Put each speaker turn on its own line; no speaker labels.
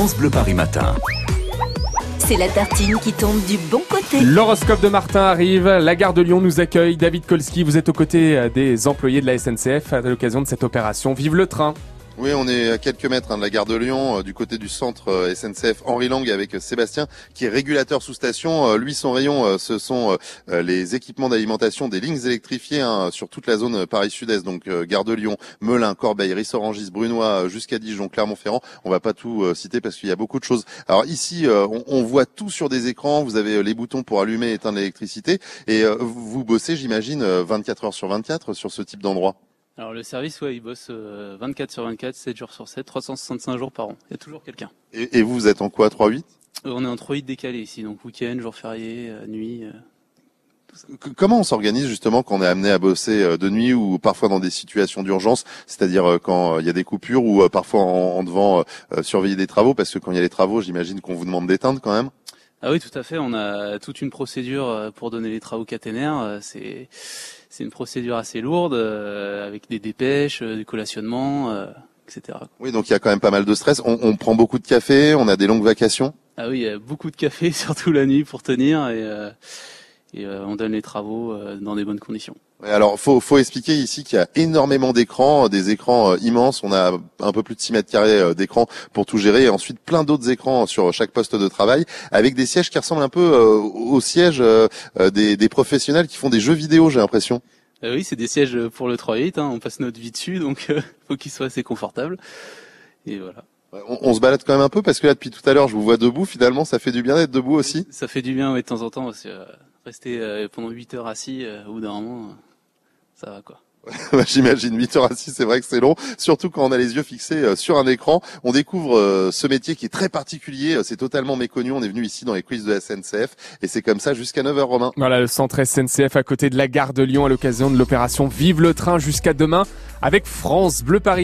France Bleu Paris Matin.
C'est la tartine qui tombe du bon côté.
L'horoscope de Martin arrive. La gare de Lyon nous accueille. David Kolski, vous êtes aux côtés euh, des employés de la SNCF à l'occasion de cette opération. Vive le train
oui, on est à quelques mètres hein, de la gare de Lyon, euh, du côté du centre euh, SNCF Henri Lang avec euh, Sébastien, qui est régulateur sous station. lui, son rayon, ce sont les équipements d'alimentation des lignes électrifiées hein, sur toute la zone Paris-Sud-Est, donc gare de Lyon, Melun, Corbeil, Rissorangis, Brunois, jusqu'à Dijon, Clermont-Ferrand. On va pas tout citer parce qu'il y a beaucoup de choses. Alors ici, on, on, voit tout sur des écrans. Vous avez les boutons pour allumer et éteindre l'électricité. Et vous bossez, j'imagine, 24 heures sur 24 sur ce type d'endroit.
Alors le service, ouais, il bosse 24 euh, sur 24, 7 jours sur 7, 365 jours par an. Il y a toujours quelqu'un.
Et, vous, vous êtes en quoi 3-8 euh,
On est en 3-8 décalé ici, donc week-end, jour férié, euh, nuit.
Comment on s'organise justement quand on est amené à bosser de nuit ou parfois dans des situations d'urgence, c'est-à-dire quand il y a des coupures ou parfois en, devant surveiller des travaux, parce que quand il y a les travaux, j'imagine qu'on vous demande d'éteindre quand même.
Ah oui, tout à fait. On a toute une procédure pour donner les travaux caténaires. C'est c'est une procédure assez lourde euh, avec des dépêches, euh, des collationnements, euh, etc.
Oui, donc il y a quand même pas mal de stress. On, on, prend beaucoup de café, on a des longues vacations.
Ah oui, il y a beaucoup de café, surtout la nuit pour tenir et, et on donne les travaux dans des bonnes conditions.
Alors, faut, faut expliquer ici qu'il y a énormément d'écrans, des écrans immenses. On a un peu plus de 6 mètres carrés d'écran pour tout gérer, et ensuite plein d'autres écrans sur chaque poste de travail, avec des sièges qui ressemblent un peu aux sièges des, des professionnels qui font des jeux vidéo, j'ai l'impression.
Euh, oui, c'est des sièges pour le 3.8, hein, on passe notre vie dessus, donc euh, faut qu'il soit assez confortable. Et voilà.
On, on, se balade quand même un peu parce que là depuis tout à l'heure je vous vois debout. Finalement, ça fait du bien d'être debout aussi.
Ça fait du bien, oui, de temps en temps. Parce que, euh, rester euh, pendant 8 heures assis, au bout d'un moment, ça va quoi.
J'imagine 8 heures assis, c'est vrai que c'est long, surtout quand on a les yeux fixés euh, sur un écran. On découvre euh, ce métier qui est très particulier, euh, c'est totalement méconnu. On est venu ici dans les quiz de la SNCF et c'est comme ça jusqu'à 9h Romain.
Voilà le centre SNCF à côté de la gare de Lyon à l'occasion de l'opération Vive le train jusqu'à demain avec France Bleu Paris.